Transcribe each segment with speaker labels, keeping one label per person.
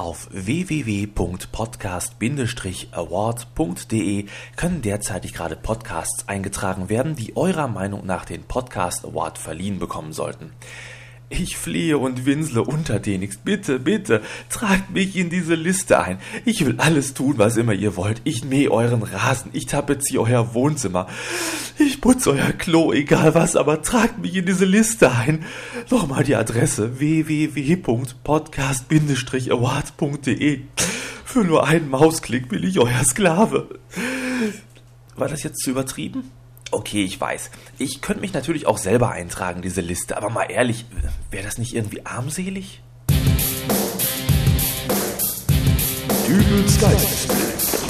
Speaker 1: Auf www.podcast-award.de können derzeitig gerade Podcasts eingetragen werden, die eurer Meinung nach den Podcast Award verliehen bekommen sollten. Ich flehe und winsle untertänigst. Bitte, bitte, tragt mich in diese Liste ein. Ich will alles tun, was immer ihr wollt. Ich mähe euren Rasen, ich tapeziere euer Wohnzimmer. Ich putze euer Klo, egal was, aber tragt mich in diese Liste ein. Nochmal die Adresse www.podcast-award.de. Für nur einen Mausklick bin ich euer Sklave. War das jetzt zu übertrieben? Okay, ich weiß. Ich könnte mich natürlich auch selber eintragen, diese Liste, aber mal ehrlich, wäre das nicht irgendwie armselig? Dübels Geistesblitz.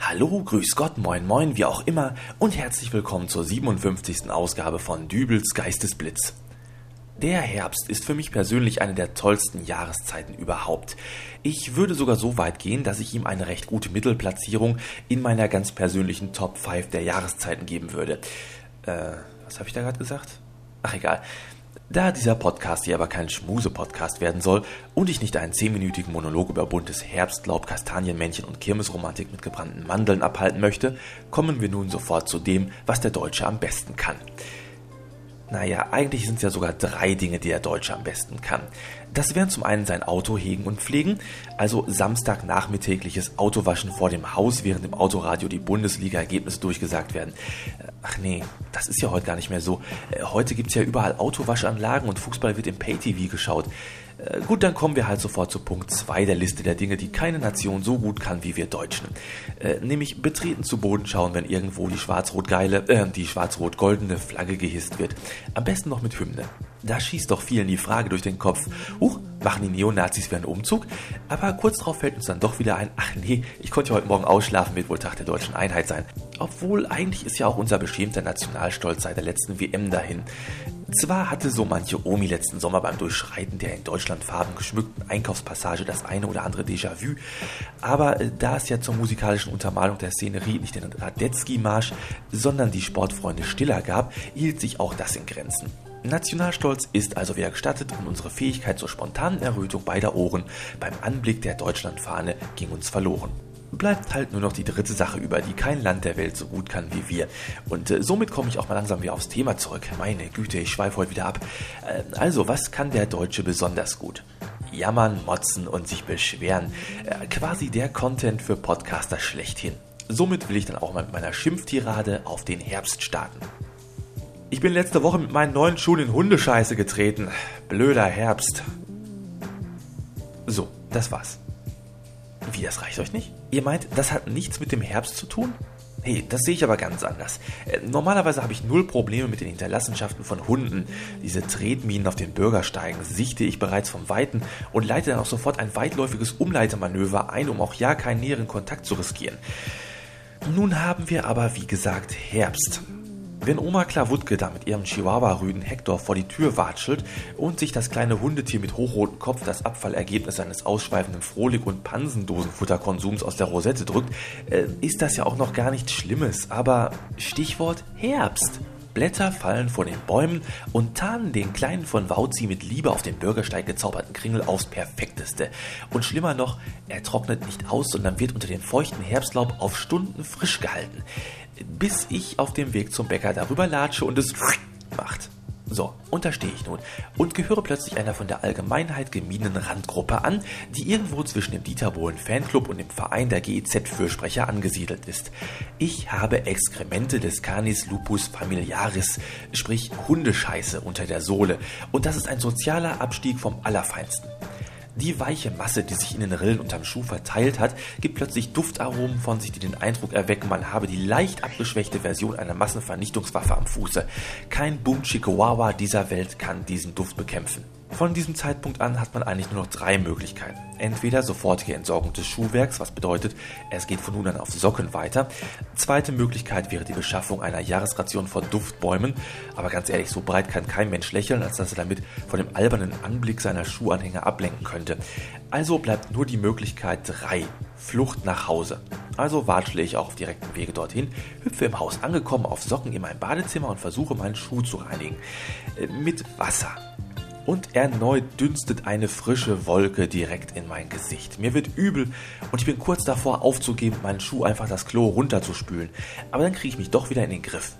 Speaker 1: Hallo, grüß Gott, moin moin, wie auch immer und herzlich willkommen zur 57. Ausgabe von Dübels Geistesblitz. Der Herbst ist für mich persönlich eine der tollsten Jahreszeiten überhaupt. Ich würde sogar so weit gehen, dass ich ihm eine recht gute Mittelplatzierung in meiner ganz persönlichen Top 5 der Jahreszeiten geben würde. Äh, was habe ich da gerade gesagt? Ach egal. Da dieser Podcast hier aber kein Schmuse-Podcast werden soll und ich nicht einen zehnminütigen Monolog über buntes Herbstlaub, Kastanienmännchen und Kirmesromantik mit gebrannten Mandeln abhalten möchte, kommen wir nun sofort zu dem, was der Deutsche am besten kann. Naja, eigentlich sind es ja sogar drei Dinge, die der Deutsche am besten kann. Das wären zum einen sein Auto hegen und pflegen, also Samstagnachmittägliches Autowaschen vor dem Haus, während im Autoradio die Bundesliga-Ergebnisse durchgesagt werden. Ach nee, das ist ja heute gar nicht mehr so. Äh, heute gibt's ja überall Autowaschanlagen und Fußball wird im Pay-TV geschaut. Äh, gut, dann kommen wir halt sofort zu Punkt 2 der Liste der Dinge, die keine Nation so gut kann wie wir Deutschen. Äh, nämlich betreten zu Boden schauen, wenn irgendwo die schwarz-rot-geile, äh, die schwarz-rot-goldene Flagge gehisst wird. Am besten noch mit Hymne. Da schießt doch vielen die Frage durch den Kopf, huch, machen die Neonazis für einen Umzug? Aber kurz darauf fällt uns dann doch wieder ein, ach nee, ich konnte ja heute Morgen ausschlafen, wird wohl Tag der deutschen Einheit sein. Obwohl, eigentlich ist ja auch unser beschämter Nationalstolz seit der letzten WM dahin. Zwar hatte so manche Omi letzten Sommer beim Durchschreiten der in Deutschland farben geschmückten Einkaufspassage das eine oder andere Déjà-vu, aber äh, da es ja zur musikalischen Untermalung der Szenerie nicht den Radetzky-Marsch, sondern die Sportfreunde Stiller gab, hielt sich auch das in Grenzen. Nationalstolz ist also wieder gestattet und unsere Fähigkeit zur spontanen Errötung beider Ohren beim Anblick der Deutschlandfahne ging uns verloren bleibt halt nur noch die dritte Sache über, die kein Land der Welt so gut kann wie wir. Und äh, somit komme ich auch mal langsam wieder aufs Thema zurück. Meine Güte, ich schweife heute wieder ab. Äh, also, was kann der Deutsche besonders gut? Jammern, motzen und sich beschweren. Äh, quasi der Content für Podcaster schlechthin. Somit will ich dann auch mal mit meiner Schimpftirade auf den Herbst starten. Ich bin letzte Woche mit meinen neuen Schuhen in Hundescheiße getreten. Blöder Herbst. So, das war's. Wie, das reicht euch nicht? Ihr meint, das hat nichts mit dem Herbst zu tun? Hey, das sehe ich aber ganz anders. Äh, normalerweise habe ich null Probleme mit den Hinterlassenschaften von Hunden. Diese Tretminen auf den Bürgersteigen sichte ich bereits vom Weiten und leite dann auch sofort ein weitläufiges Umleitemanöver ein, um auch ja keinen näheren Kontakt zu riskieren. Nun haben wir aber, wie gesagt, Herbst. Wenn Oma Klawutke da mit ihrem Chihuahua-Rüden Hector vor die Tür watschelt und sich das kleine Hundetier mit hochrotem Kopf das Abfallergebnis seines ausschweifenden Frohlig- und Pansendosenfutterkonsums aus der Rosette drückt, äh, ist das ja auch noch gar nichts Schlimmes. Aber Stichwort Herbst. Blätter fallen von den Bäumen und tarnen den kleinen von Wauzi mit Liebe auf den Bürgersteig gezauberten Kringel aufs perfekteste. Und schlimmer noch, er trocknet nicht aus, sondern wird unter dem feuchten Herbstlaub auf Stunden frisch gehalten bis ich auf dem Weg zum Bäcker darüber latsche und es macht. So, und da stehe ich nun und gehöre plötzlich einer von der Allgemeinheit gemiedenen Randgruppe an, die irgendwo zwischen dem Dieter Bohlen Fanclub und dem Verein der GEZ-Fürsprecher angesiedelt ist. Ich habe Exkremente des Canis lupus familiaris, sprich Hundescheiße unter der Sohle, und das ist ein sozialer Abstieg vom Allerfeinsten. Die weiche Masse, die sich in den Rillen unterm Schuh verteilt hat, gibt plötzlich Duftaromen von sich, die den Eindruck erwecken, man habe die leicht abgeschwächte Version einer Massenvernichtungswaffe am Fuße. Kein Boom Chihuahua dieser Welt kann diesen Duft bekämpfen. Von diesem Zeitpunkt an hat man eigentlich nur noch drei Möglichkeiten. Entweder sofortige Entsorgung des Schuhwerks, was bedeutet, es geht von nun an auf Socken weiter. Zweite Möglichkeit wäre die Beschaffung einer Jahresration von Duftbäumen. Aber ganz ehrlich, so breit kann kein Mensch lächeln, als dass er damit von dem albernen Anblick seiner Schuhanhänger ablenken könnte. Also bleibt nur die Möglichkeit drei. Flucht nach Hause. Also watschle ich auch auf direktem Wege dorthin, hüpfe im Haus angekommen auf Socken in mein Badezimmer und versuche meinen Schuh zu reinigen. Äh, mit Wasser. Und erneut dünstet eine frische Wolke direkt in mein Gesicht. Mir wird übel und ich bin kurz davor aufzugeben, meinen Schuh einfach das Klo runterzuspülen. Aber dann kriege ich mich doch wieder in den Griff.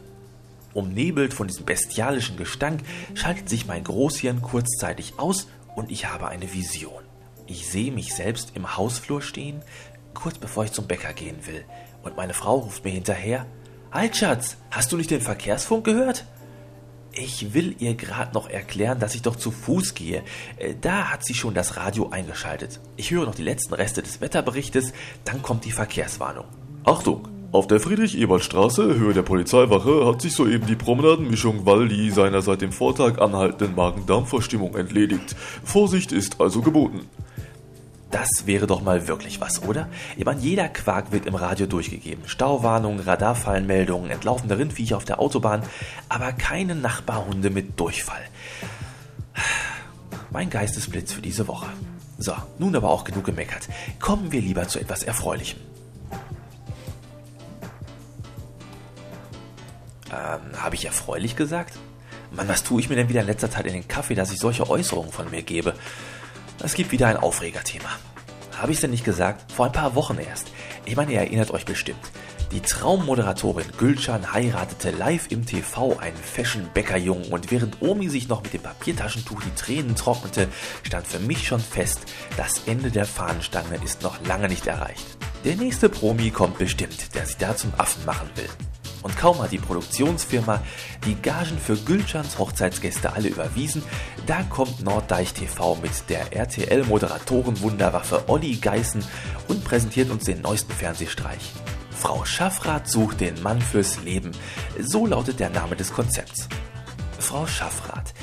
Speaker 1: Umnebelt von diesem bestialischen Gestank schaltet sich mein Großhirn kurzzeitig aus und ich habe eine Vision. Ich sehe mich selbst im Hausflur stehen, kurz bevor ich zum Bäcker gehen will. Und meine Frau ruft mir hinterher, Halt Schatz, hast du nicht den Verkehrsfunk gehört? Ich will ihr gerade noch erklären, dass ich doch zu Fuß gehe. Äh, da hat sie schon das Radio eingeschaltet. Ich höre noch die letzten Reste des Wetterberichtes, dann kommt die Verkehrswarnung.
Speaker 2: Achtung! Auf der Friedrich-Ebert-Straße, Höhe der Polizeiwache, hat sich soeben die Promenadenmischung Waldi seiner seit dem Vortag anhaltenden Magen-Darm-Verstimmung entledigt. Vorsicht ist also geboten.
Speaker 1: Das wäre doch mal wirklich was, oder? Ich meine, jeder Quark wird im Radio durchgegeben. Stauwarnungen, Radarfallenmeldungen, entlaufende Rindviecher auf der Autobahn, aber keine Nachbarhunde mit Durchfall. Mein Geistesblitz für diese Woche. So, nun aber auch genug gemeckert. Kommen wir lieber zu etwas Erfreulichem. Ähm, habe ich erfreulich gesagt? Mann, was tue ich mir denn wieder in letzter Zeit in den Kaffee, dass ich solche Äußerungen von mir gebe? Es gibt wieder ein Aufregerthema. Habe ich es denn nicht gesagt? Vor ein paar Wochen erst. Ich meine, ihr erinnert euch bestimmt. Die Traummoderatorin Gülcan heiratete live im TV einen Fashion-Bäckerjungen und während Omi sich noch mit dem Papiertaschentuch die Tränen trocknete, stand für mich schon fest, das Ende der Fahnenstange ist noch lange nicht erreicht. Der nächste Promi kommt bestimmt, der sich da zum Affen machen will. Und kaum hat die Produktionsfirma die Gagen für Gülschans Hochzeitsgäste alle überwiesen, da kommt Norddeich TV mit der RTL-Moderatoren-Wunderwaffe Olli Geißen und präsentiert uns den neuesten Fernsehstreich. Frau Schaffrath sucht den Mann fürs Leben. So lautet der Name des Konzepts. Frau Schaffrath,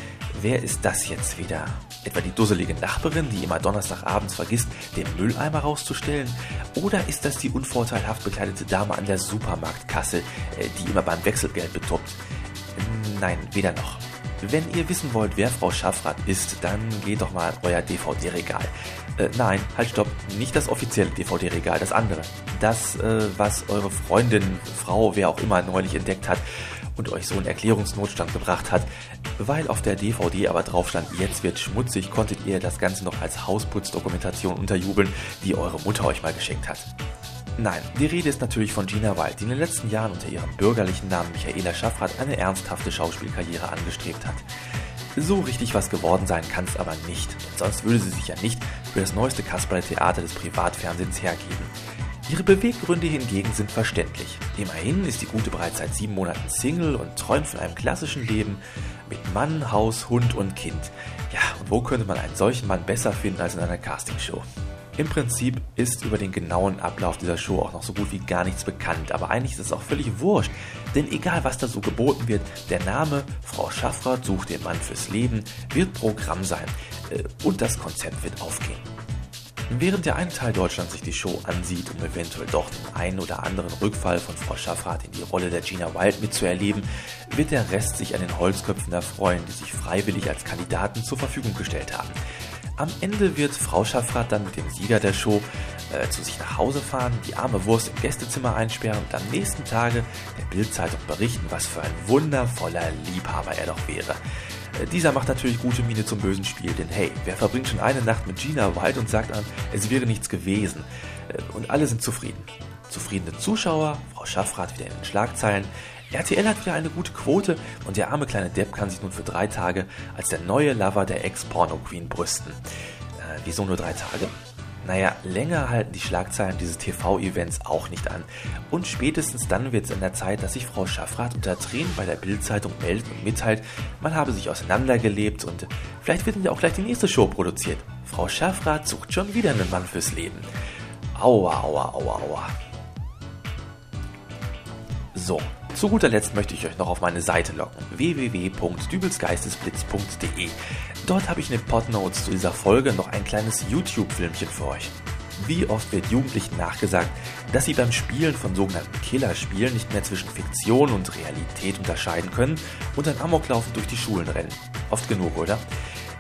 Speaker 1: wer ist das jetzt wieder? Etwa die dusselige Nachbarin, die immer Donnerstagabends vergisst, den Mülleimer rauszustellen? Oder ist das die unvorteilhaft bekleidete Dame an der Supermarktkasse, äh, die immer beim Wechselgeld betuppt? Nein, weder noch. Wenn ihr wissen wollt, wer Frau Schaffrath ist, dann geht doch mal an euer DVD-Regal. Äh, nein, halt stopp, nicht das offizielle DVD-Regal, das andere. Das, äh, was eure Freundin, Frau, wer auch immer neulich entdeckt hat und euch so einen Erklärungsnotstand gebracht hat. Weil auf der DVD aber drauf stand, jetzt wird schmutzig, konntet ihr das Ganze noch als Hausputz-Dokumentation unterjubeln, die eure Mutter euch mal geschenkt hat. Nein, die Rede ist natürlich von Gina Wild, die in den letzten Jahren unter ihrem bürgerlichen Namen Michaela Schaffrath eine ernsthafte Schauspielkarriere angestrebt hat. So richtig was geworden sein kann es aber nicht, sonst würde sie sich ja nicht für das neueste Kasperle-Theater des Privatfernsehens hergeben. Ihre Beweggründe hingegen sind verständlich. Immerhin ist die Gute bereits seit sieben Monaten Single und träumt von einem klassischen Leben mit Mann, Haus, Hund und Kind. Ja, und wo könnte man einen solchen Mann besser finden als in einer Castingshow? Im Prinzip ist über den genauen Ablauf dieser Show auch noch so gut wie gar nichts bekannt, aber eigentlich ist es auch völlig wurscht, denn egal was da so geboten wird, der Name Frau Schaffrath sucht den Mann fürs Leben wird Programm sein äh, und das Konzept wird aufgehen. Während der eine Teil Deutschlands sich die Show ansieht, um eventuell doch den einen oder anderen Rückfall von Frau Schaffrath in die Rolle der Gina Wild mitzuerleben, wird der Rest sich an den Holzköpfen erfreuen, die sich freiwillig als Kandidaten zur Verfügung gestellt haben. Am Ende wird Frau Schaffrath dann mit dem Sieger der Show äh, zu sich nach Hause fahren, die arme Wurst im Gästezimmer einsperren und am nächsten Tage der Bildzeitung berichten, was für ein wundervoller Liebhaber er doch wäre. Äh, dieser macht natürlich gute Miene zum bösen Spiel, denn hey, wer verbringt schon eine Nacht mit Gina Wild und sagt an, es wäre nichts gewesen? Äh, und alle sind zufrieden. Zufriedene Zuschauer, Frau Schaffrath wieder in den Schlagzeilen. RTL hat wieder eine gute Quote und der arme kleine Depp kann sich nun für drei Tage als der neue Lover der Ex-Porno-Queen brüsten. Äh, wieso nur drei Tage? Naja, länger halten die Schlagzeilen dieses TV-Events auch nicht an. Und spätestens dann wird es in der Zeit, dass sich Frau Schaffrath unter Tränen bei der Bildzeitung meldet und mitteilt, man habe sich auseinandergelebt und vielleicht wird ja auch gleich die nächste Show produziert. Frau Schaffrath sucht schon wieder einen Mann fürs Leben. Aua, aua, aua, aua. So, zu guter Letzt möchte ich euch noch auf meine Seite locken, www.dübelsgeistesblitz.de. Dort habe ich in den Podnotes zu dieser Folge noch ein kleines YouTube-Filmchen für euch. Wie oft wird Jugendlichen nachgesagt, dass sie beim Spielen von sogenannten Killerspielen nicht mehr zwischen Fiktion und Realität unterscheiden können und dann amoklaufend durch die Schulen rennen. Oft genug, oder?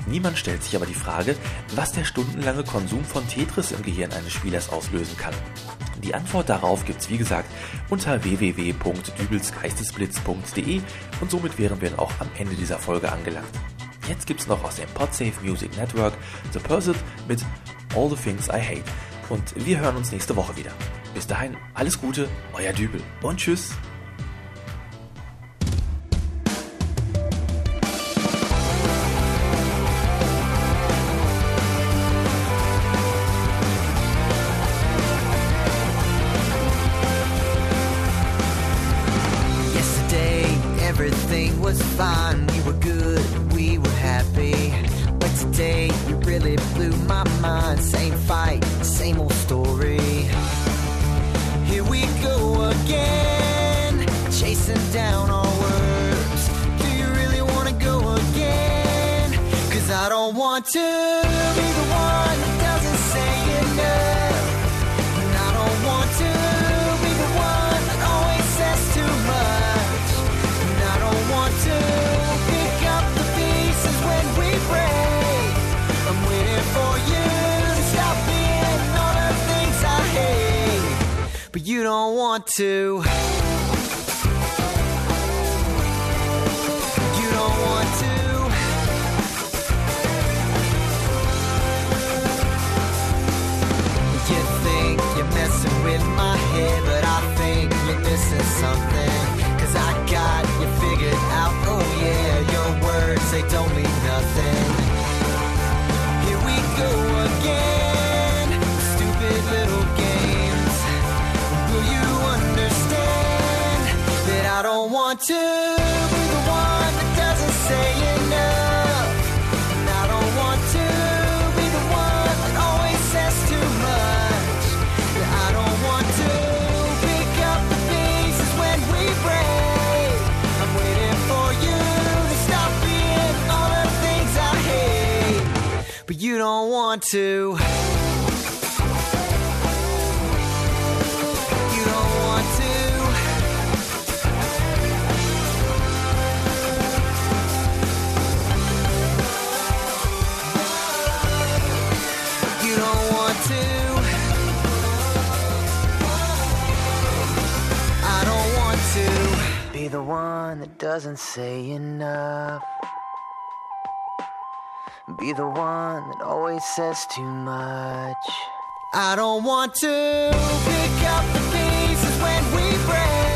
Speaker 1: Niemand stellt sich aber die Frage, was der stundenlange Konsum von Tetris im Gehirn eines Spielers auslösen kann. Die Antwort darauf gibt's wie gesagt unter www.dübelsgeistesblitz.de und somit wären wir auch am Ende dieser Folge angelangt. Jetzt gibt's noch aus dem Podsafe Music Network The Pursuit mit All the Things I Hate. Und wir hören uns nächste Woche wieder. Bis dahin, alles Gute, euer Dübel und tschüss.
Speaker 3: Want to be the one that doesn't say enough. And I don't want to be the one that always says too much. And I don't want to pick up the pieces when we break. I'm waiting for you to stop being all the things I hate. But you don't want to. To be the one that doesn't say enough? And I don't want to be the one that always says too much. I don't want to pick up the pieces when we break. I'm waiting for you to stop being all the things I hate, but you don't want to. Be the one that doesn't say enough. Be the one that always says too much. I don't want to pick up the pieces when we break.